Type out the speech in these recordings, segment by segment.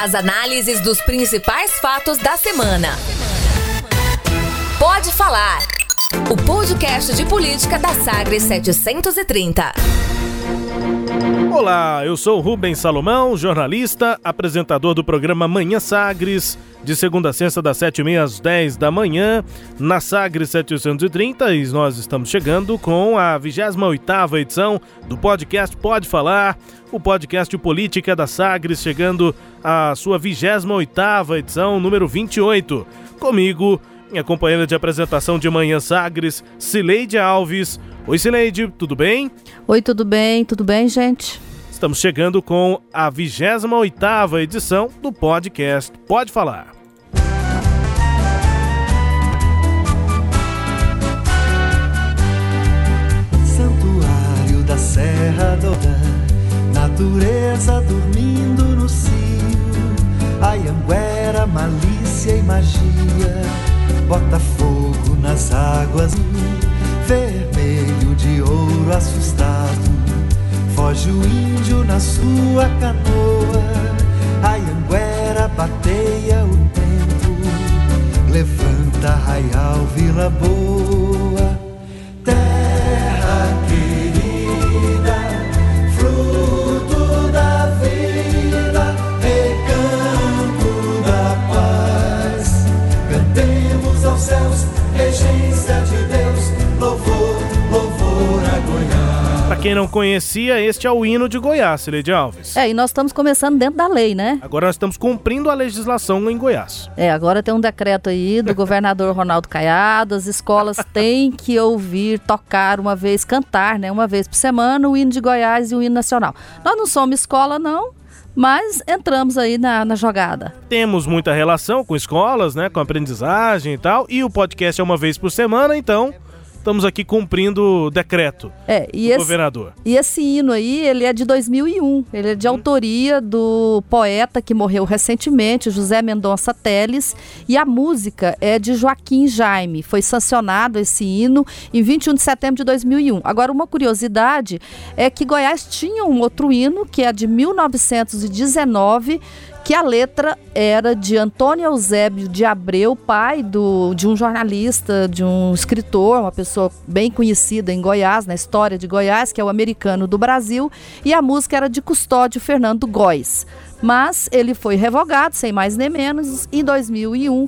As análises dos principais fatos da semana. Pode falar. O podcast de política da Sagres 730. Olá, eu sou Rubens Salomão, jornalista, apresentador do programa Manhã Sagres, de segunda a sexta, das 7h30 às 10 da manhã, na Sagres 730, e nós estamos chegando com a 28ª edição do podcast Pode Falar, o podcast política da Sagres, chegando à sua 28ª edição, número 28. Comigo, minha companheira de apresentação de Manhã Sagres, Cileide Alves. Oi, Cileide, tudo bem? Oi, tudo bem? Tudo bem, gente? Estamos chegando com a 28ª edição do podcast Pode Falar. Santuário da Serra do natureza dormindo no cio, Anhanguera, malícia e magia, bota fogo nas águas, vermelho de ouro assustado. Foge o índio na sua canoa, a Anguera bateia o tempo, levanta Raial Vila Boa, quem não conhecia, este é o hino de Goiás, Cileide Alves. É, e nós estamos começando dentro da lei, né? Agora nós estamos cumprindo a legislação em Goiás. É, agora tem um decreto aí do governador Ronaldo Caiado, as escolas têm que ouvir, tocar uma vez, cantar, né, uma vez por semana o hino de Goiás e o hino nacional. Nós não somos escola, não, mas entramos aí na, na, jogada. Temos muita relação com escolas, né, com aprendizagem e tal, e o podcast é uma vez por semana, então estamos aqui cumprindo o decreto é, e do esse, governador. E esse hino aí, ele é de 2001. Ele é de hum. autoria do poeta que morreu recentemente, José Mendonça Teles, e a música é de Joaquim Jaime. Foi sancionado esse hino em 21 de setembro de 2001. Agora, uma curiosidade é que Goiás tinha um outro hino, que é de 1919, que a letra era de Antônio Eusébio de Abreu, pai do, de um jornalista, de um escritor, uma pessoa bem conhecida em Goiás, na história de Goiás, que é o americano do Brasil, e a música era de Custódio Fernando Góes. Mas ele foi revogado, sem mais nem menos, em 2001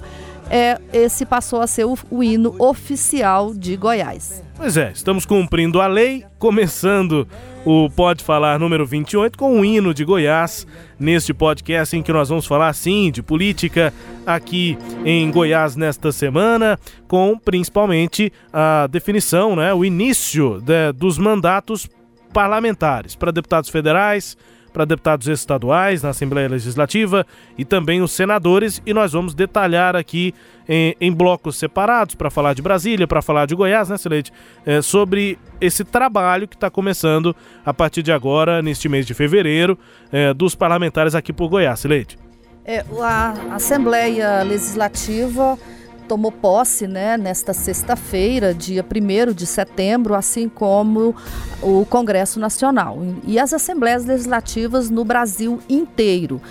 é, esse passou a ser o, o, hino oficial de Goiás. Pois é, estamos cumprindo a lei, começando o Pode Falar número 28 com o hino de Goiás, neste podcast em que nós vamos falar sim de política aqui em Goiás nesta semana, com principalmente a definição, né, o início de, dos mandatos parlamentares. Para deputados federais, para deputados estaduais na Assembleia Legislativa e também os senadores. E nós vamos detalhar aqui em, em blocos separados para falar de Brasília, para falar de Goiás, né, Celeste? É, sobre esse trabalho que está começando a partir de agora, neste mês de fevereiro, é, dos parlamentares aqui por Goiás, Celeste. É, a Assembleia Legislativa tomou posse né, nesta sexta-feira, dia 1 de setembro, assim como o Congresso Nacional e as Assembleias Legislativas no Brasil inteiro.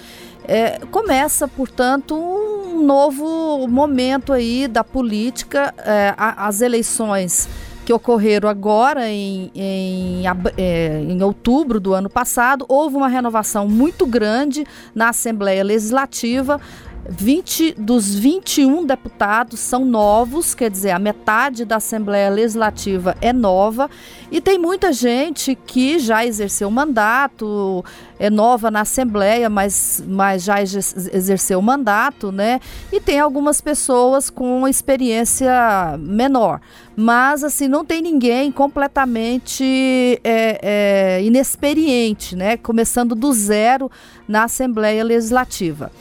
É, começa, portanto, um novo momento aí da política, é, as eleições que ocorreram agora em, em, é, em, outubro do ano passado, houve uma renovação muito grande na Assembleia Legislativa. 20 dos 21 deputados são novos, quer dizer, a metade da Assembleia Legislativa é nova, e tem muita gente que já exerceu mandato, é nova na Assembleia, mas, mas já exerceu mandato, né? E tem algumas pessoas com experiência menor. Mas, assim, não tem ninguém completamente é, é, inexperiente, né? Começando do zero na Assembleia Legislativa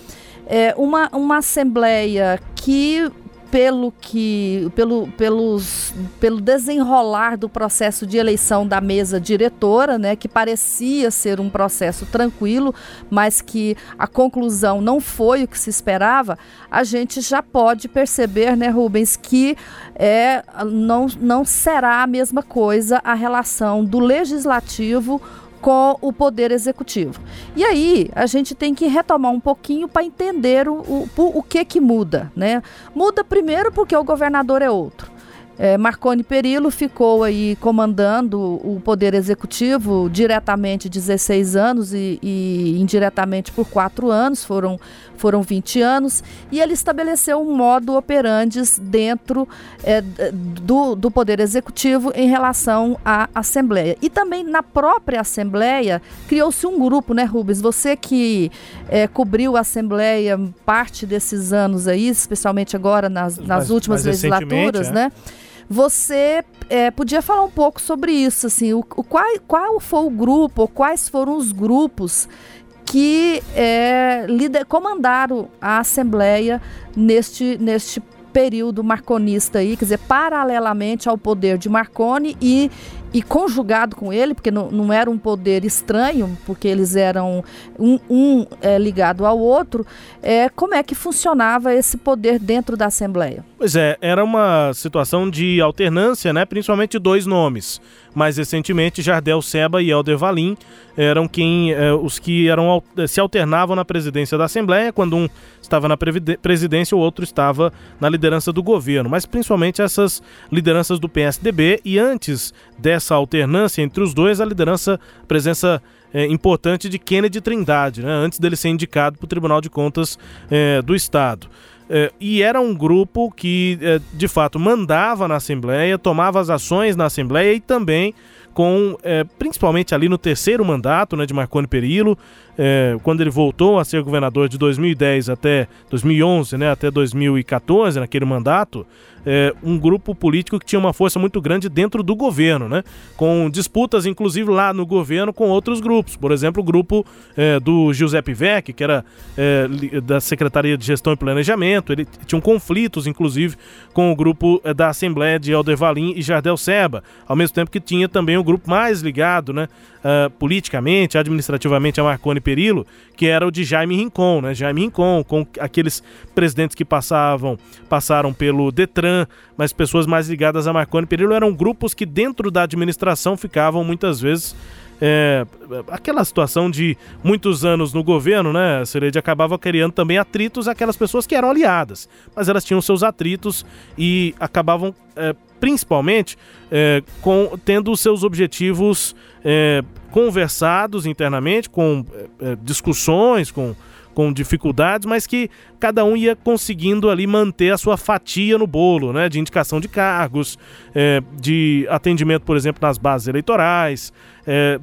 é, uma, uma assembleia que pelo que pelo, pelos, pelo desenrolar do processo de eleição da mesa diretora, né, que parecia ser um processo tranquilo, mas que a conclusão não foi o que se esperava, a gente já pode perceber, né, Rubens, que é, não, não será a mesma coisa a relação do legislativo com o poder executivo. E aí a gente tem que retomar um pouquinho para entender o, o, o que que muda, né? Muda primeiro porque o governador é outro. É, Marconi Perillo ficou aí comandando o Poder Executivo diretamente 16 anos e, e, indiretamente por 4 anos, foram, foram 20 anos, e ele estabeleceu um modo operandes dentro é, do, do Poder Executivo em relação à Assembleia. E também na própria Assembleia criou-se um grupo, né, Rubens? Você que é, cobriu a Assembleia parte desses anos aí, especialmente agora nas, nas mais, últimas mais legislaturas, é. né? Você é, podia falar um pouco sobre isso, assim, o, o, qual, qual foi o grupo, ou quais foram os grupos que é, lider, comandaram a Assembleia neste, neste período marconista aí, quer dizer, paralelamente ao poder de Marconi e e conjugado com ele, porque não, não era um poder estranho, porque eles eram um, um é, ligado ao outro, é, como é que funcionava esse poder dentro da Assembleia? Pois é, era uma situação de alternância, né? principalmente dois nomes. Mais recentemente, Jardel Seba e Helder Valim eram quem, eh, os que eram, se alternavam na presidência da Assembleia, quando um estava na presidência, o outro estava na liderança do governo. Mas principalmente essas lideranças do PSDB e antes dessa alternância entre os dois, a liderança, presença é, importante de Kennedy Trindade, né, antes dele ser indicado para o Tribunal de Contas é, do Estado. É, e era um grupo que, é, de fato, mandava na Assembleia, tomava as ações na Assembleia e também com, é, principalmente ali no terceiro mandato né, de Marconi Perillo, quando ele voltou a ser governador de 2010 até 2011, né, até 2014, naquele mandato, é, um grupo político que tinha uma força muito grande dentro do governo, né, com disputas, inclusive, lá no governo com outros grupos. Por exemplo, o grupo é, do Giuseppe Vecchi, que era é, da Secretaria de Gestão e Planejamento, ele tinha conflitos, inclusive, com o grupo é, da Assembleia de Helder Valim e Jardel Seba, ao mesmo tempo que tinha também o grupo mais ligado, né, uh, politicamente, administrativamente a Marconi Perillo, que era o de Jaime Rincon, né? Jaime Rincon, com aqueles presidentes que passavam, passaram pelo Detran, mas pessoas mais ligadas a Marconi Perillo eram grupos que dentro da administração ficavam muitas vezes é, aquela situação de muitos anos no governo, né, Serede acabava criando também atritos aquelas pessoas que eram aliadas, mas elas tinham seus atritos e acabavam é, principalmente é, com, tendo seus objetivos é, conversados internamente, com é, é, discussões, com, com dificuldades, mas que cada um ia conseguindo ali manter a sua fatia no bolo, né? De indicação de cargos, é, de atendimento, por exemplo, nas bases eleitorais, é,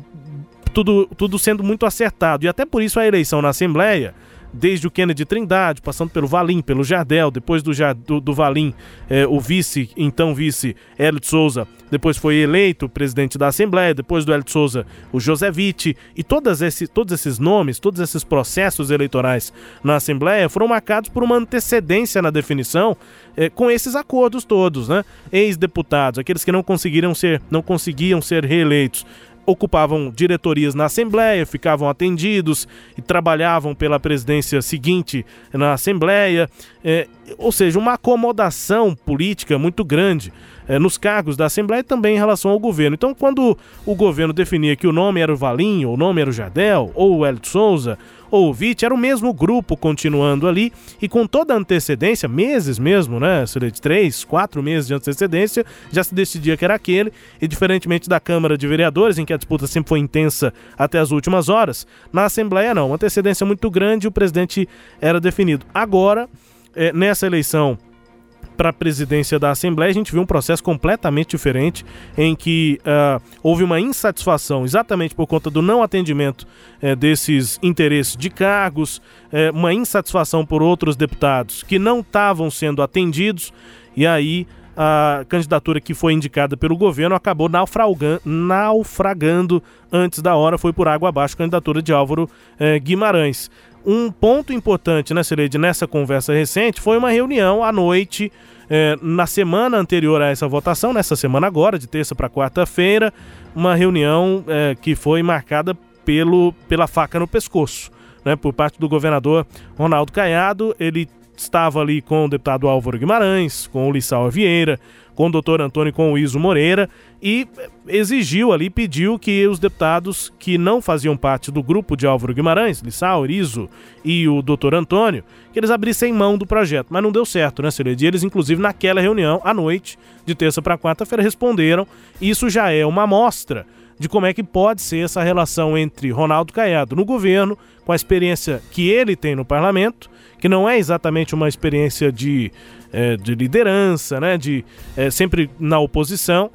tudo, tudo sendo muito acertado. E até por isso a eleição na Assembleia desde o Kennedy Trindade, passando pelo Valim, pelo Jardel, depois do, do, do Valim, é, o vice, então vice, Hélio de Souza, depois foi eleito presidente da Assembleia, depois do Hélio de Souza, o José Witt, e todas esse, todos esses nomes, todos esses processos eleitorais na Assembleia foram marcados por uma antecedência na definição é, com esses acordos todos, né? Ex-deputados, aqueles que não conseguiram ser, não conseguiam ser reeleitos, ocupavam diretorias na Assembleia, ficavam atendidos e trabalhavam pela presidência seguinte na Assembleia, é, ou seja, uma acomodação política muito grande é, nos cargos da Assembleia e também em relação ao governo. Então, quando o governo definia que o nome era o Valinho, o nome era o Jardel, ou o Hélio Souza, ou o Vite, era o mesmo grupo continuando ali e com toda a antecedência, meses mesmo, né? De três, quatro meses de antecedência, já se decidia que era aquele. E diferentemente da Câmara de Vereadores, em que a disputa sempre foi intensa até as últimas horas, na Assembleia não. Uma antecedência muito grande e o presidente era definido. Agora, é, nessa eleição para a presidência da Assembleia, a gente viu um processo completamente diferente, em que uh, houve uma insatisfação exatamente por conta do não atendimento uh, desses interesses de cargos, uh, uma insatisfação por outros deputados que não estavam sendo atendidos, e aí a candidatura que foi indicada pelo governo acabou naufragando antes da hora, foi por água abaixo a candidatura de Álvaro eh, Guimarães. Um ponto importante, né, Cileide, nessa conversa recente foi uma reunião à noite, é, na semana anterior a essa votação, nessa semana agora, de terça para quarta-feira, uma reunião é, que foi marcada pelo, pela faca no pescoço, né, por parte do governador Ronaldo Caiado. Ele estava ali com o deputado Álvaro Guimarães, com o Lissau Vieira, com o doutor Antônio com o Iso Moreira e exigiu ali, pediu que os deputados que não faziam parte do grupo de Álvaro Guimarães, Lissau, Iso e o doutor Antônio, que eles abrissem mão do projeto. Mas não deu certo, né, Celede? Eles, inclusive, naquela reunião, à noite, de terça para quarta-feira, responderam. Isso já é uma amostra de como é que pode ser essa relação entre Ronaldo Caiado no governo, com a experiência que ele tem no parlamento, que não é exatamente uma experiência de, é, de liderança, né, de é, sempre na oposição,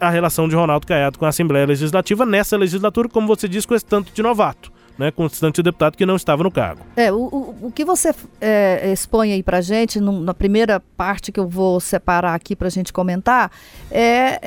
a relação de Ronaldo Caiado com a Assembleia Legislativa nessa legislatura, como você disse, com esse tanto de novato. Né, com esse tanto de deputado que não estava no cargo. É, o, o, que você é, expõe aí para gente, na primeira parte que eu vou separar aqui para a gente comentar, é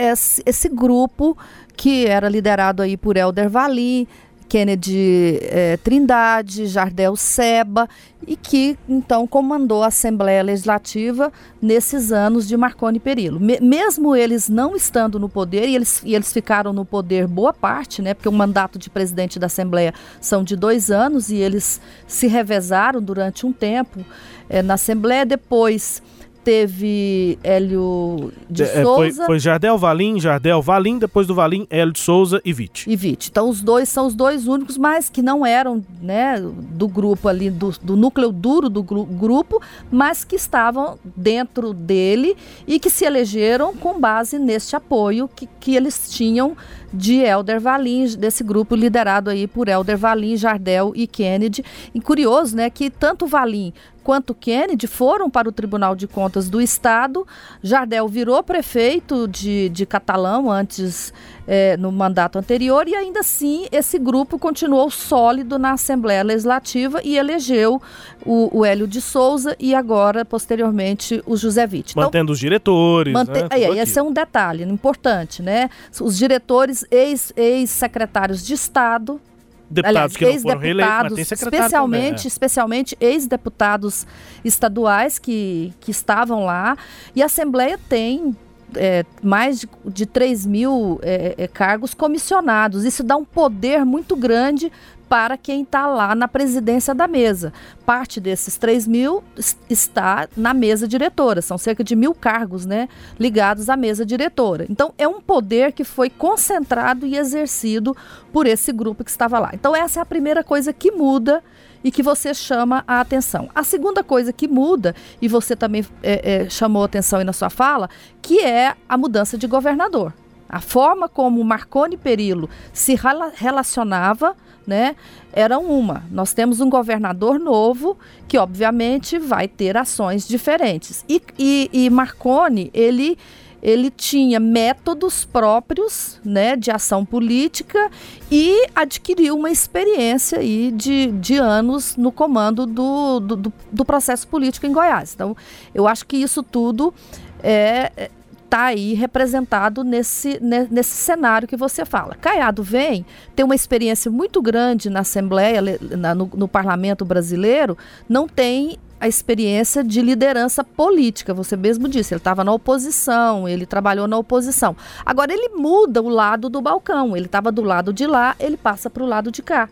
esse, grupo que era liderado aí por Helder Valim, Kennedy eh, Trindade, Jardel Seba, e que então comandou a Assembleia Legislativa nesses anos de Marconi Perillo. Me mesmo eles não estando no poder, e eles, e eles ficaram no poder boa parte, né, porque o mandato de presidente da Assembleia são de dois anos, e eles se revezaram durante um tempo eh, na Assembleia, depois teve Hélio de é, Souza. Foi, foi, Jardel Valim, Jardel Valim, depois do Valim, Hélio de Souza e Vite. E Vite. Então os dois são os dois únicos, mas que não eram né, do grupo ali, do, do núcleo duro do gru grupo, mas que estavam dentro dele e que se elegeram com base neste apoio que, que eles tinham de Helder Valim, desse grupo liderado aí por Helder Valim, Jardel e Kennedy. E curioso, né, que tanto Valim quanto Kennedy foram para o Tribunal de Contas do Estado. Jardel virou prefeito de, de Catalão antes é, no mandato anterior e ainda assim esse grupo continuou sólido na Assembleia Legislativa e elegeu o, o Hélio de Souza e agora, posteriormente, o José Witt. Então, Mantendo os diretores. Mante... Né, é, esse é um detalhe importante, né? Os diretores, ex-secretários ex de Estado, deputados Aliás, que não foram reeleitos, especialmente, também, é. especialmente ex-deputados estaduais que, que estavam lá. E a Assembleia tem é, mais de, de 3 mil é, é, cargos comissionados. Isso dá um poder muito grande para quem está lá na presidência da mesa. Parte desses 3 mil está na mesa diretora, são cerca de mil cargos né, ligados à mesa diretora. Então, é um poder que foi concentrado e exercido por esse grupo que estava lá. Então, essa é a primeira coisa que muda e que você chama a atenção. A segunda coisa que muda, e você também é, é, chamou atenção aí na sua fala, que é a mudança de governador. A forma como Marconi Perillo se relacionava né, era uma. Nós temos um governador novo que, obviamente, vai ter ações diferentes. E, e, e Marconi, ele ele tinha métodos próprios né, de ação política e adquiriu uma experiência aí de, de anos no comando do, do, do processo político em Goiás. Então, eu acho que isso tudo é, está aí representado nesse, nesse cenário que você fala. Caiado vem, tem uma experiência muito grande na Assembleia, na, no, no parlamento brasileiro, não tem a experiência de liderança política. Você mesmo disse, ele estava na oposição, ele trabalhou na oposição. Agora ele muda o lado do balcão. Ele estava do lado de lá, ele passa para o lado de cá.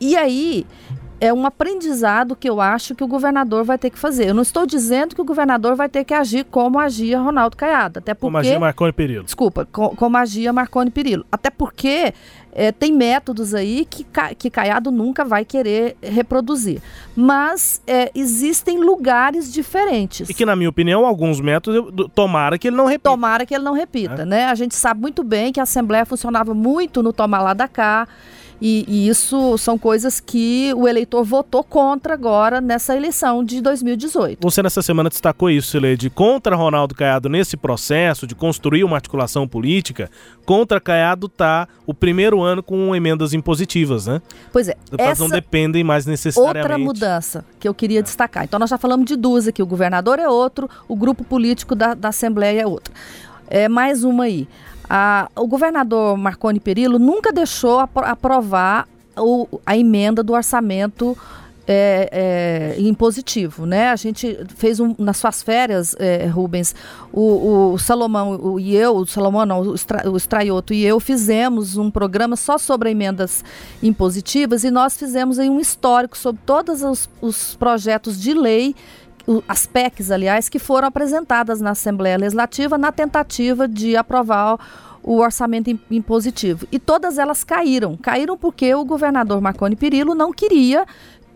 E aí é um aprendizado que eu acho que o governador vai ter que fazer. Eu não estou dizendo que o governador vai ter que agir como agia Ronaldo Caiado, até porque... Como agia Marconi Perillo. Desculpa, com, como agia Marconi Perillo. Até porque é, tem métodos aí que, que Caiado nunca vai querer reproduzir. Mas é, existem lugares diferentes. E que, na minha opinião, alguns métodos, tomara que ele não repita. Tomara que ele não repita, é. né? A gente sabe muito bem que a Assembleia funcionava muito no tomar lá da cá, e, e, isso são coisas que o eleitor votou contra agora nessa eleição de 2018. Você nessa semana destacou isso, Sileide, contra Ronaldo Caiado nesse processo de construir uma articulação política, contra Caiado está o primeiro ano com emendas impositivas, né? Pois é. Essa não dependem mais necessariamente. Outra mudança que eu queria é. destacar. Então nós já falamos de duas aqui, o governador é outro, o grupo político da, da Assembleia é outro. É mais uma aí. A, o governador Marconi Perillo nunca deixou aprovar o, a emenda do orçamento é, é, impositivo, né? A gente fez um, nas suas férias, é, Rubens, o, o Salomão o, e eu, o Salomão não, o, Estra, e eu fizemos um programa só sobre emendas impositivas e nós fizemos aí um histórico sobre todos os, os projetos de lei as PECs, aliás, que foram apresentadas na Assembleia Legislativa na tentativa de aprovar o orçamento impositivo. E todas elas caíram. Caíram porque o governador Marconi Perillo não queria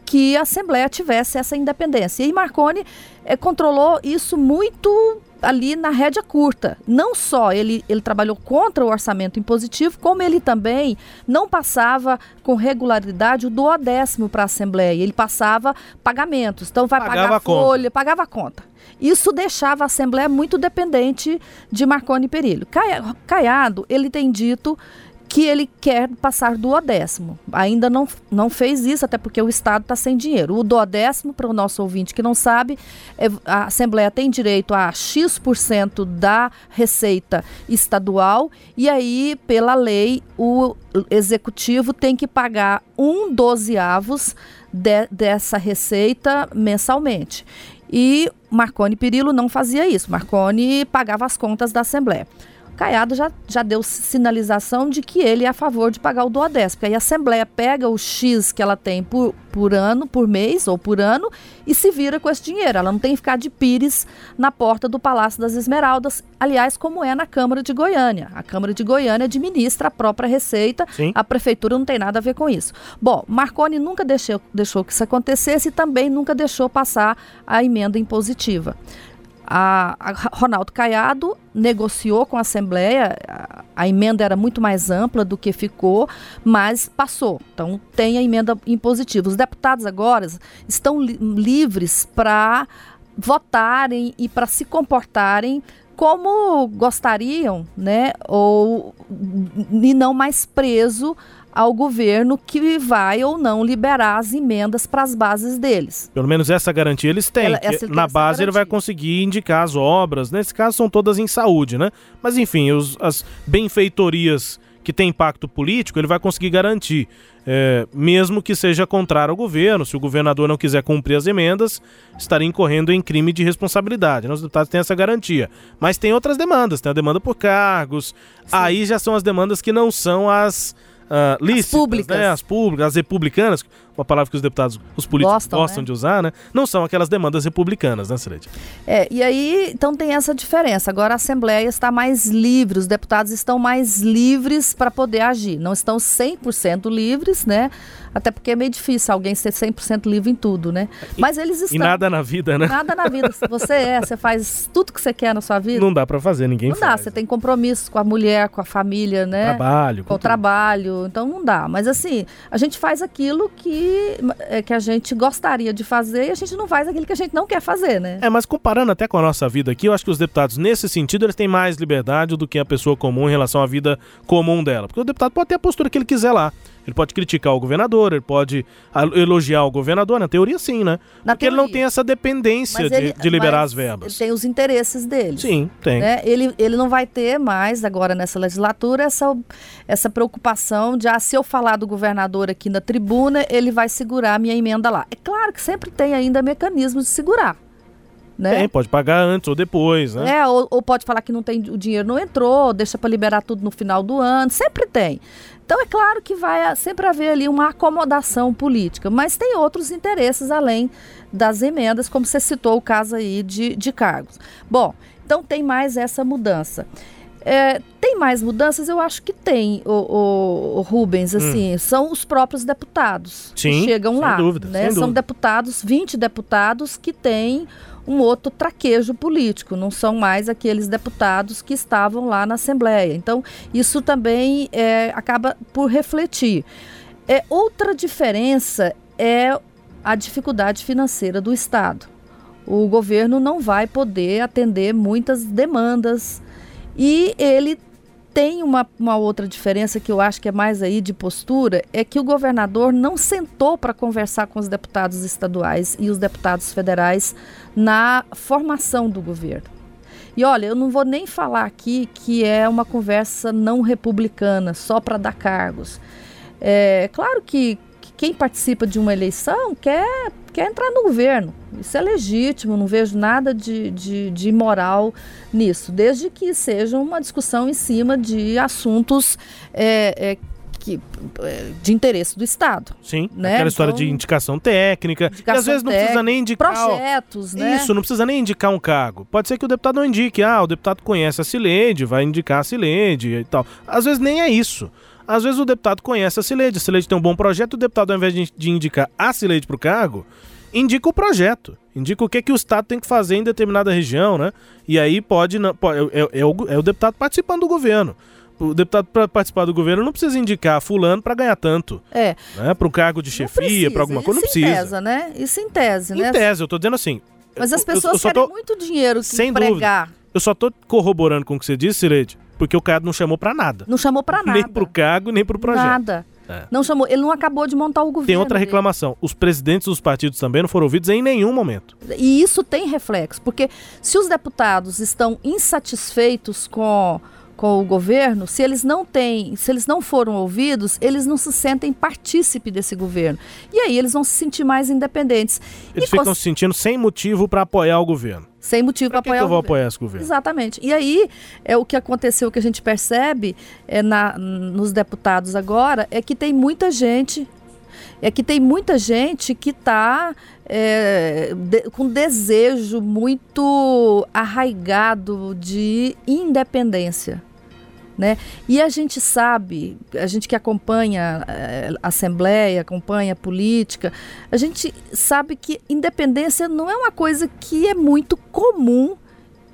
que a Assembleia tivesse essa independência. E Marconi é, controlou isso muito ali na rédea curta. Não só ele, ele trabalhou contra o orçamento impositivo, como ele também não passava com regularidade o duodécimo para a Assembleia. Ele passava pagamentos. Então vai pagava pagar folha, conta. pagava a conta. Isso deixava a Assembleia muito dependente de Marconi Perillo. Caiado, ele tem dito que ele quer passar do décimo. Ainda não, não fez isso, até porque o Estado está sem dinheiro. O décimo, para o nosso ouvinte que não sabe, é, a Assembleia tem direito a X% da receita estadual e aí, pela lei, o Executivo tem que pagar um dozeavos de, dessa receita mensalmente. E Marconi Perillo não fazia isso. Marconi pagava as contas da Assembleia. Caiado já, já deu sinalização de que ele é a favor de pagar o duodécimo. Aí a Assembleia pega o X que ela tem por, por ano, por mês ou por ano e se vira com esse dinheiro. Ela não tem que ficar de pires na porta do Palácio das Esmeraldas, aliás, como é na Câmara de Goiânia. A Câmara de Goiânia administra a própria receita, Sim. a Prefeitura não tem nada a ver com isso. Bom, Marconi nunca deixou, deixou que isso acontecesse e também nunca deixou passar a emenda impositiva. A, a, Ronaldo Caiado negociou com a Assembleia, a, a, emenda era muito mais ampla do que ficou, mas passou. Então tem a emenda impositiva. Os deputados agora estão li livres para votarem e para se comportarem como gostariam, né? Ou e não mais preso ao governo que vai ou não liberar as emendas para as bases deles. Pelo menos essa garantia eles têm. Ela, na base ele vai conseguir indicar as obras. Nesse caso são todas em saúde, né? Mas enfim, os, as benfeitorias que têm impacto político ele vai conseguir garantir. É, mesmo que seja contrário ao governo, se o governador não quiser cumprir as emendas, estaria incorrendo em crime de responsabilidade. Os deputados têm essa garantia. Mas tem outras demandas, tem a demanda por cargos, Sim. aí já são as demandas que não são as uh, lícitas, as públicas. Né? as públicas, as republicanas, uma palavra que os deputados, os políticos gostam, gostam né? de usar, né? Não são aquelas demandas republicanas, né, Sirete? É, e aí, então tem essa diferença. Agora a Assembleia está mais livre, os deputados estão mais livres para poder agir. Não estão 100% livres, né? Até porque é meio difícil alguém ser 100% livre em tudo, né? Mas eles estão. E nada na vida, né? Nada na vida. Você é, você faz tudo que você quer na sua vida. Não dá para fazer, ninguém não faz. Não dá, você tem compromissos com a mulher, com a família, né? Trabalho. Com, com o tudo. trabalho. Então não dá. Mas assim, a gente faz aquilo que, é, que a gente gostaria de fazer e a gente não faz aquilo que a gente não quer fazer, né? É, mas comparando até com a nossa vida aqui, eu acho que os deputados, nesse sentido, eles têm mais liberdade do que a pessoa comum em relação à vida comum dela. Porque o deputado pode ter a postura que ele quiser lá. Ele pode criticar o governador, ele pode elogiar o governador, na teoria sim, né? Na Porque teoria. ele não tem essa dependência de, de, liberar as verbas. Ele tem os interesses dele. Sim, tem. Né? Ele, ele não vai ter mais, agora nessa legislatura, essa, essa preocupação de, ah, se eu falar do governador aqui na tribuna, ele vai segurar a minha emenda lá. É claro que sempre tem ainda mecanismo de segurar. Né? Tem, pode pagar antes ou depois, né? É, ou, ou pode falar que não tem, o dinheiro não entrou, deixa para liberar tudo no final do ano, sempre tem. Então é claro que vai sempre haver ali uma acomodação política, mas tem outros interesses além das emendas, como você citou o caso aí de, de cargos. Bom, então tem mais essa mudança. É, tem mais mudanças? Eu acho que tem, o, o, Rubens, assim, hum. são os próprios deputados Sim, que chegam lá. Dúvida, né? São dúvida. deputados, 20 deputados que têm um outro traquejo político, não são mais aqueles deputados que estavam lá na Assembleia. Então, isso também é, acaba por refletir. É, outra diferença é a dificuldade financeira do Estado. O governo não vai poder atender muitas demandas e ele tem uma, uma outra diferença que eu acho que é mais aí de postura, é que o governador não sentou para conversar com os deputados estaduais e os deputados federais na formação do governo. E olha, eu não vou nem falar aqui que é uma conversa não republicana, só para dar cargos. É claro que, quem participa de uma eleição quer quer entrar no governo. Isso é legítimo, não vejo nada de, de, de imoral nisso, desde que seja uma discussão em cima de assuntos é, é, que, é, de interesse do Estado. Sim, né? aquela história Então, de indicação técnica. indicação e às vezes não precisa nem indicar. Projetos, né? Isso, não precisa nem indicar um cargo. Pode ser que o deputado não indique. Ah, o deputado conhece a Cileide, vai indicar a Cileide e tal. Às vezes nem é isso. Às vezes o deputado conhece a Cileide, a Cileide tem um bom projeto, o deputado, ao invés de, indicar a Cileide para o cargo, indica o projeto. Indica o que, que o Estado tem que fazer em determinada região, né? E aí pode. pode- é, é- é o, é o deputado participando do governo. O deputado, para participar do governo, não precisa indicar fulano para ganhar tanto. É. Né? Para um cargo de chefia, precisa. para alguma coisa, não Isso em precisa. tese, né? Isso em tese, Em né? tese, eu tô dizendo assim. Mas as eu- eu- pessoas eu só querem tô- muito dinheiro que Sem empregar. Eu só tô corroborando com o que você disse, Cileide, porque o Caiado não chamou para nada. Não chamou pra nada. Nem pro cargo, nem pro projeto. Nada. É. Não chamou. Ele não acabou de montar o governo. Tem outra dele. reclamação. Os presidentes dos partidos também não foram ouvidos em nenhum momento. E isso tem reflexo, porque se os deputados estão insatisfeitos com, com o governo, se eles não têm, se eles não foram ouvidos, eles não se sentem partícipe desse governo. E aí eles vão se sentir mais independentes. Eles e ficam cons- se sentindo sem motivo para apoiar o governo. Sem motivo para que, que apoiar eu o vou governo. apoiar esse governo? Exatamente. E aí, é o que aconteceu, que a gente percebe é na, nos deputados agora, é que tem muita gente, é que tem muita gente que está com desejo muito arraigado de independência. Né? E a gente sabe, a gente que acompanha eh, a Assembleia, acompanha a política, a gente sabe que independência não é uma coisa que é muito comum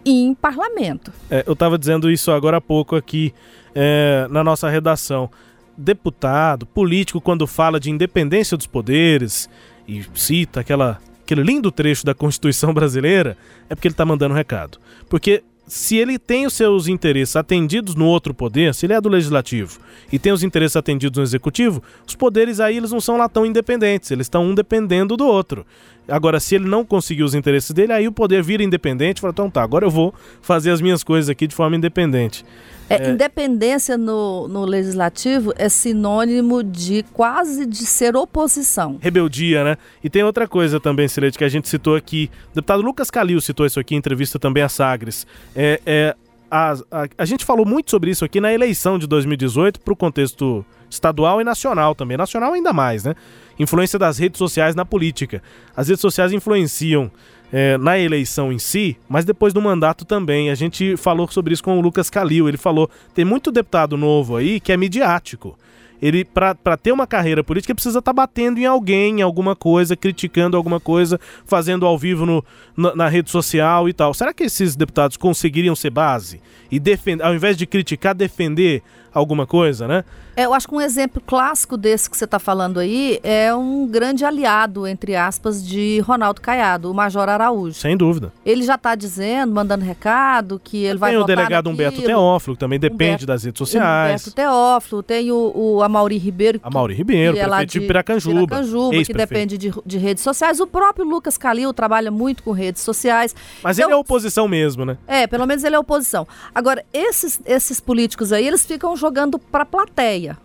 em parlamento. É, eu estava dizendo isso agora há pouco aqui é, na nossa redação. Deputado, político, quando fala de independência dos poderes e cita aquela, aquele lindo trecho da Constituição brasileira, é porque ele está mandando um recado. Porque se ele tem os seus interesses atendidos no outro poder, se ele é do legislativo e tem os interesses atendidos no executivo, os poderes aí eles não são lá tão independentes, eles estão um dependendo do outro. Agora, se ele não conseguir os interesses dele, aí o poder vira independente e fala, então tá, agora eu vou fazer as minhas coisas aqui de forma independente. É, Independência no, no legislativo é sinônimo de quase de ser oposição. rebeldia, né? E tem outra coisa também, Silete, que a gente citou aqui. O deputado Lucas Calil citou isso aqui em entrevista também a Sagres. É, é, a, a, a gente falou muito sobre isso aqui na eleição de 2018 para o contexto estadual e nacional também. Nacional ainda mais, né? Influência das redes sociais na política. As redes sociais influenciam é, na eleição em si, mas depois do mandato também. A gente falou sobre isso com o Lucas Calil. Ele falou: tem muito deputado novo aí que é midiático. Ele, para ter uma carreira política, precisa estar batendo em alguém, em alguma coisa, criticando alguma coisa, fazendo ao vivo no, na, na rede social e tal. Será que esses deputados conseguiriam ser base? E defender, ao invés de criticar, defender alguma coisa, né? É, eu acho que um exemplo clássico desse que você está falando aí é um grande aliado, entre aspas, de Ronaldo Caiado, o Major Araújo. Sem dúvida. Ele já está dizendo, mandando recado, que ele vai tem o delegado naquilo. Humberto Teófilo, que também depende Humberto- das redes sociais. Humberto Teófilo, tem o, o Amaury Ribeiro. A Mauri Ribeiro, que é prefeito de Piracanjuba. Piracanjuba, que depende de, de redes sociais. O próprio Lucas Calil trabalha muito com redes sociais. Mas Então, ele é oposição mesmo, né? É, pelo menos ele é oposição. Agora, esses, esses políticos aí, eles ficam jogando para a plateia.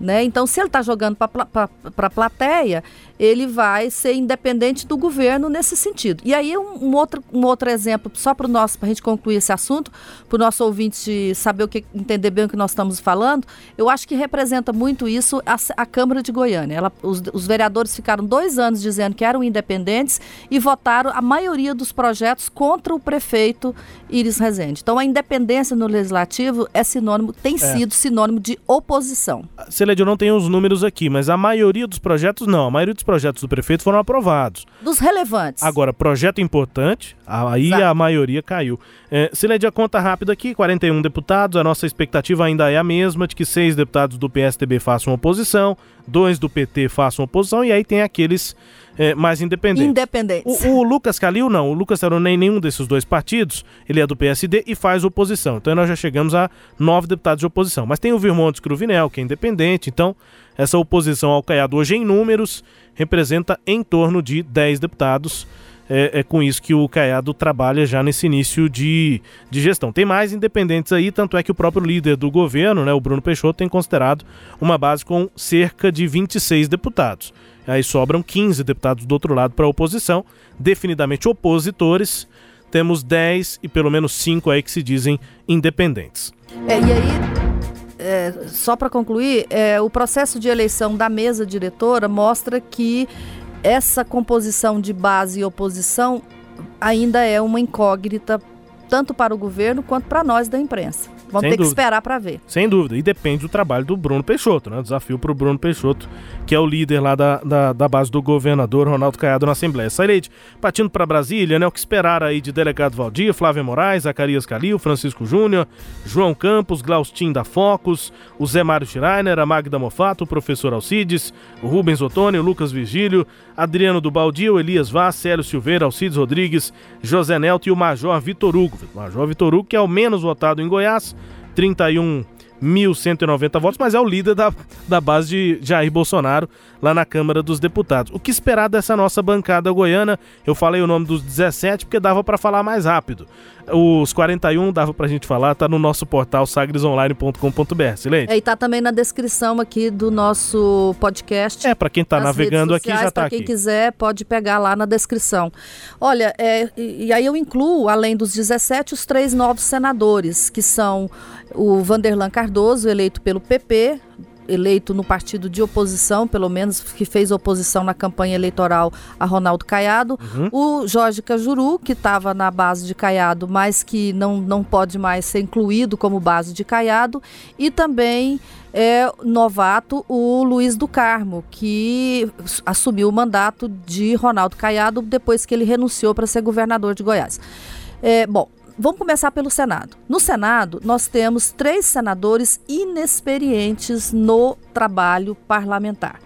Né? Então, se ele está jogando para a plateia, ele vai ser independente do governo nesse sentido. E aí, um, um outro, um outro exemplo, só para nosso, para a gente concluir esse assunto, para o nosso ouvinte saber o que, entender bem o que nós estamos falando, eu acho que representa muito isso a, a Câmara de Goiânia. Ela, os, os vereadores ficaram dois anos dizendo que eram independentes e votaram a maioria dos projetos contra o prefeito Iris Rezende. Então, a independência no legislativo é sinônimo, tem sido sinônimo de oposição. Celede, eu não tenho os números aqui, mas a maioria dos projetos não. A maioria dos projetos do prefeito foram aprovados. Dos relevantes. Agora, projeto importante, aí Exato. a maioria caiu. É, a conta rápida aqui, 41 deputados, a nossa expectativa ainda é a mesma, de que seis deputados do PSDB façam oposição, dois do PT façam oposição, e aí tem aqueles é, mais independentes. Independentes. O, o Lucas Calil, não. O Lucas Calil nem nenhum desses dois partidos. Ele é do PSD e faz oposição. Então nós já chegamos a nove deputados de oposição. Mas tem o Virmontes Cruvinel, que é independente. Então, essa oposição ao Caiado hoje em números representa em torno de 10 deputados. É, é com isso que o Caiado trabalha já nesse início de, de gestão. Tem mais independentes aí, tanto é que o próprio líder do governo, né, o Bruno Peixoto, tem considerado uma base com cerca de 26 deputados. Aí sobram 15 deputados do outro lado para a oposição, definidamente opositores. Temos 10 e pelo menos 5 aí que se dizem independentes. É, e aí, é, só para concluir, é, o processo de eleição da mesa diretora mostra que essa composição de base e oposição ainda é uma incógnita tanto para o governo quanto para nós da imprensa. Vamos Sem ter que dúvida. esperar para ver. Sem dúvida. E depende do trabalho do Bruno Peixoto, né? Desafio para o Bruno Peixoto, que é o líder lá da, da, da base do governador Ronaldo Caiado na Assembleia. Sairede, partindo para Brasília, né? O que esperar aí de delegado Valdir, Flávia Moraes, Zacarias Calil, Francisco Júnior, João Campos, Glaustin da Focus, o Zé Mário Schreiner, a Magda Mofato, o professor Alcides, o Rubens Ottoni, o Lucas Virgílio, Adriano do Baldio, Elias Vaz, Célio Silveira, Alcides Rodrigues, José Nelto e o Major Vitor Hugo. Major Vitor Hugo, que é o menos votado em Goiás, 31 31.190 votos, mas é o líder da, da base de Jair Bolsonaro lá na Câmara dos Deputados. O que esperar dessa nossa bancada goiana? Eu falei o nome dos 17 porque dava para falar mais rápido. Os 41 dava pra gente falar, tá no nosso portal sagresonline.com.br. Silente? É, e tá também na descrição aqui do nosso podcast. É, para quem tá navegando redes aqui sociais, já tá pra aqui. quem quiser, pode pegar lá na descrição. Olha, é, e, e aí eu incluo, além dos 17, os três novos senadores, que são o Vanderlan Cardoso, eleito pelo PP, eleito no partido de oposição, pelo menos que fez oposição na campanha eleitoral a Ronaldo Caiado, o Jorge Cajuru, que estava na base de Caiado, mas que não, não pode mais ser incluído como base de Caiado, e também é novato o Luiz do Carmo, que assumiu o mandato de Ronaldo Caiado depois que ele renunciou para ser governador de Goiás. É, bom, Vamos começar pelo Senado. No Senado, nós temos três senadores inexperientes no trabalho parlamentar.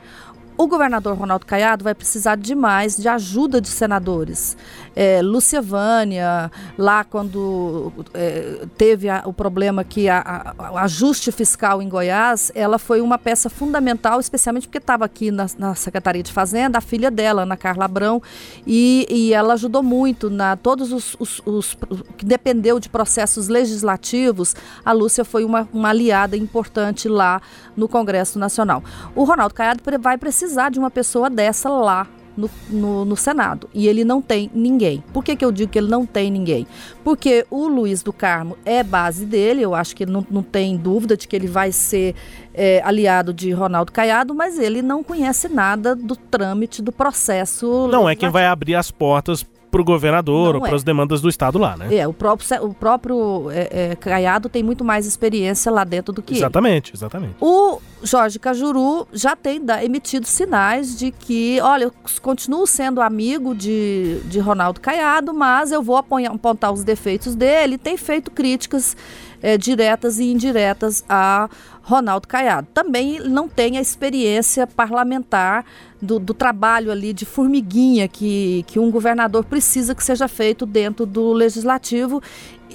O governador Ronaldo Caiado vai precisar demais de ajuda de senadores. É, Lúcia Vânia, lá quando é, teve a, o problema que a, a, o ajuste fiscal em Goiás, ela foi uma peça fundamental, especialmente porque estava aqui na, na, Secretaria de Fazenda, a filha dela, Ana Carla Abrão, e, e ela ajudou muito na todos os, os, os, que dependeu de processos legislativos. A Lúcia foi uma, uma aliada importante lá no Congresso Nacional. O Ronaldo Caiado vai precisar de uma pessoa dessa lá no, no, no, Senado. E ele não tem ninguém. Por que, que eu digo que ele não tem ninguém? Porque o Luiz do Carmo é base dele, eu acho que ele não, não tem dúvida de que ele vai ser é, aliado de Ronaldo Caiado, mas ele não conhece nada do trâmite do processo. Não é quem vai abrir as portas para o governador Não ou é. para as demandas do Estado lá, né? É, o próprio, o próprio é, é, Caiado tem muito mais experiência lá dentro do que exatamente, ele. Exatamente, O Jorge Cajuru já tem da, emitido sinais de que, olha, eu continuo sendo amigo de, de Ronaldo Caiado, mas eu vou aponhar, apontar os defeitos dele. Tem feito críticas é, diretas e indiretas a Ronaldo Caiado. Também não tem a experiência parlamentar do, do, trabalho ali de formiguinha que, que um governador precisa que seja feito dentro do legislativo.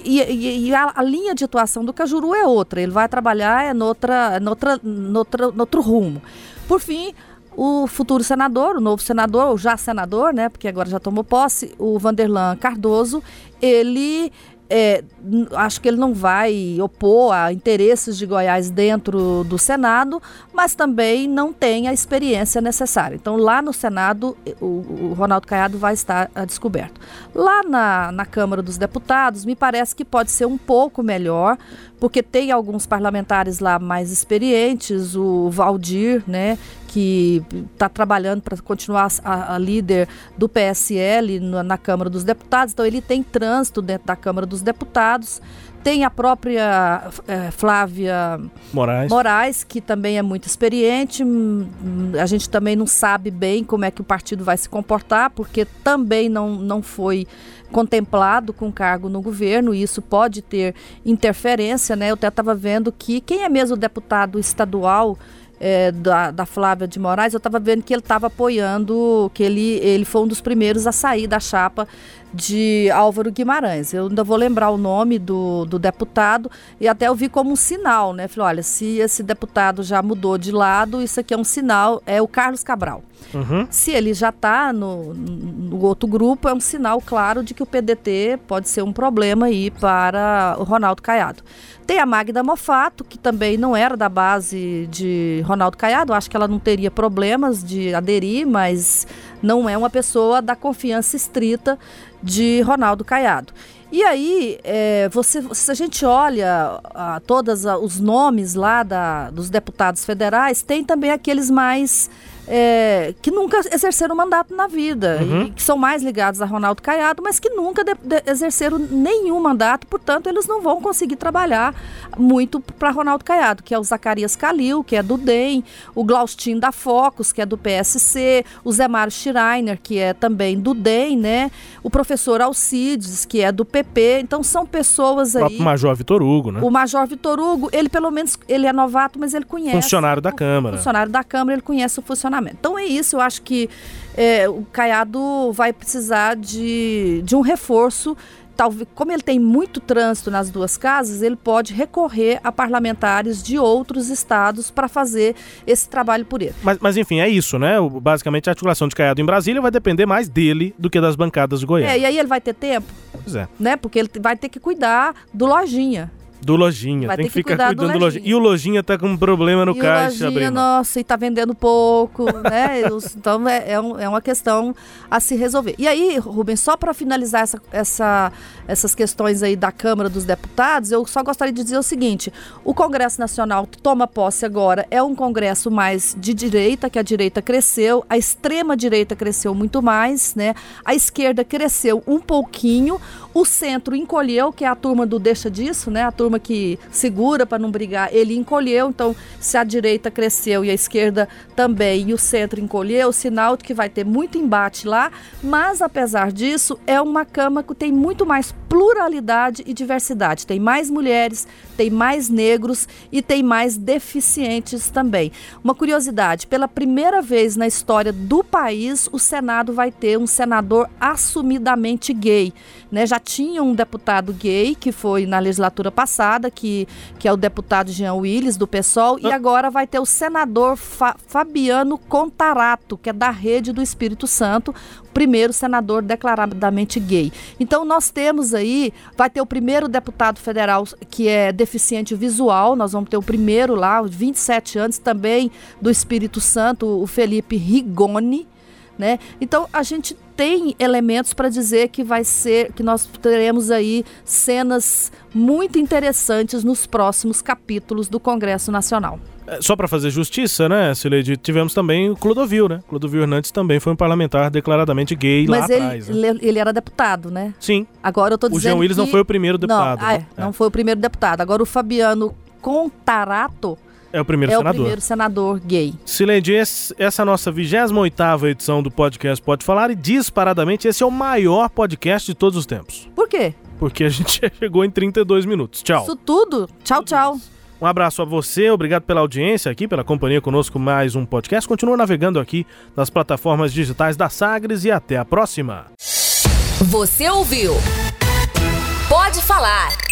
E, e, e a, a, linha de atuação do Cajuru é outra, ele vai trabalhar é noutra, noutra, noutra, noutro rumo. Por fim, o futuro senador, o novo senador, o já senador, né, porque agora já tomou posse, o Vanderlan Cardoso, ele é, acho que ele não vai opor a interesses de Goiás dentro do Senado, mas também não tem a experiência necessária. Então, lá no Senado, o, o Ronaldo Caiado vai estar a descoberto. Lá na, na Câmara dos Deputados, me parece que pode ser um pouco melhor, porque tem alguns parlamentares lá mais experientes, o Valdir, né, que está trabalhando para continuar a, a, líder do PSL na, na Câmara dos Deputados, então ele tem trânsito dentro da Câmara dos Deputados. Tem a própria é, Flávia Moraes. Moraes, que também é muito experiente. A gente também não sabe bem como é que o partido vai se comportar, porque também não, não foi contemplado com cargo no governo, e isso pode ter interferência, né? Eu até estava vendo que quem é mesmo deputado estadual é, da, da, Flávia de Moraes, eu estava vendo que ele estava apoiando, que ele, ele foi um dos primeiros a sair da chapa de Álvaro Guimarães. Eu ainda vou lembrar o nome do, do deputado e até eu vi como um sinal, né? Falei, olha, se esse deputado já mudou de lado, isso aqui é um sinal, é o Carlos Cabral. Uhum. Se ele já está no, no, outro grupo, é um sinal claro de que o PDT pode ser um problema aí para o Ronaldo Caiado. Tem a Magda Mofato, que também não era da base de Ronaldo Caiado, acho que ela não teria problemas de aderir, mas não é uma pessoa da confiança estrita de Ronaldo Caiado. E aí, é, você, se a gente olha a, todos os nomes lá da, dos deputados federais, tem também aqueles mais é, que nunca exerceram mandato na vida, uhum. e que são mais ligados a Ronaldo Caiado, mas que nunca de, de, exerceram nenhum mandato, portanto, eles não vão conseguir trabalhar muito para Ronaldo Caiado, que é o Zacarias Calil, que é do DEM, o Glaustin da Focus, que é do PSC, o Zé Mário Schreiner, que é também do DEM, né? O professor Alcides, que é do PP. Então, são pessoas aí. O Major Vitor Hugo, né? O Major Vitor Hugo, ele pelo menos ele é novato, mas ele conhece. Funcionário da Câmara. Funcionário da Câmara, ele conhece o funcionamento funcionamento. Então é isso, eu acho que é, o Caiado vai precisar de, de um reforço talvez, como ele tem muito trânsito nas duas casas, ele pode recorrer a parlamentares de outros estados para fazer esse trabalho por ele. Mas, mas enfim, é isso, né? Basicamente, a articulação de Caiado em Brasília vai depender mais dele do que das bancadas de Goiás. É, e aí ele vai ter tempo? Pois é. Né? Porque ele vai ter que cuidar do lojinha. Do Lojinha. Vai tem que, que ficar cuidando do lojinha. do lojinha. E o Lojinha tá com um problema no e caixa, o lojinha, nossa, e tá vendendo pouco, né? então é, é, um, é, uma questão a se resolver. E aí, Rubens, só para finalizar essa, essa, essas questões aí da Câmara dos Deputados, eu só gostaria de dizer o seguinte: o Congresso Nacional toma posse agora, é um Congresso mais de direita, que a direita cresceu, a extrema direita cresceu muito mais, né? A esquerda cresceu um pouquinho, o centro encolheu, que é a turma do deixa disso, né? A turma turma que segura para não brigar, ele encolheu. Então, se a direita cresceu e a esquerda também e o centro encolheu, sinal de que vai ter muito embate lá. Mas, apesar disso, é uma Câmara que tem muito mais pluralidade e diversidade. Tem mais mulheres, tem mais negros e tem mais deficientes também. Uma curiosidade: pela primeira vez na história do país, o Senado vai ter um senador assumidamente gay. Né? Já tinha um deputado gay que foi na legislatura passada passada, que, que é o deputado Jean Willis, do PSOL, ah. e agora vai ter o senador Fa Fabiano Contarato, que é da Rede do Espírito Santo, primeiro senador declaradamente gay. Então nós temos aí, vai ter o primeiro deputado federal que é deficiente visual, nós vamos ter o primeiro lá, 27 anos, também do Espírito Santo, o Felipe Rigoni, né? Então a gente tem elementos para dizer que vai ser, que nós teremos aí cenas muito interessantes nos próximos capítulos do Congresso Nacional. É, só para fazer justiça, né, Sileide, tivemos também o Clodovil, né? Clodovil Hernandes também foi um parlamentar declaradamente gay Mas lá ele, atrás. Né? Ele, ele era deputado, né? Sim. Agora eu tô dizendo O Jean Willis que... não foi o primeiro deputado. Não, ah, é, não foi o primeiro deputado. Agora o Fabiano Contarato é o primeiro é senador. É o primeiro senador gay. Sileide, essa é a nossa 28ª edição do podcast Pode Falar e disparadamente esse é o maior podcast de todos os tempos. Por quê? Porque a gente chegou em 32 minutos. Tchau. Isso tudo? Tchau, tchau. Um abraço a você, obrigado pela audiência aqui, pela companhia conosco, mais um podcast. Continua navegando aqui nas plataformas digitais da Sagres e até a próxima. Você ouviu? Pode falar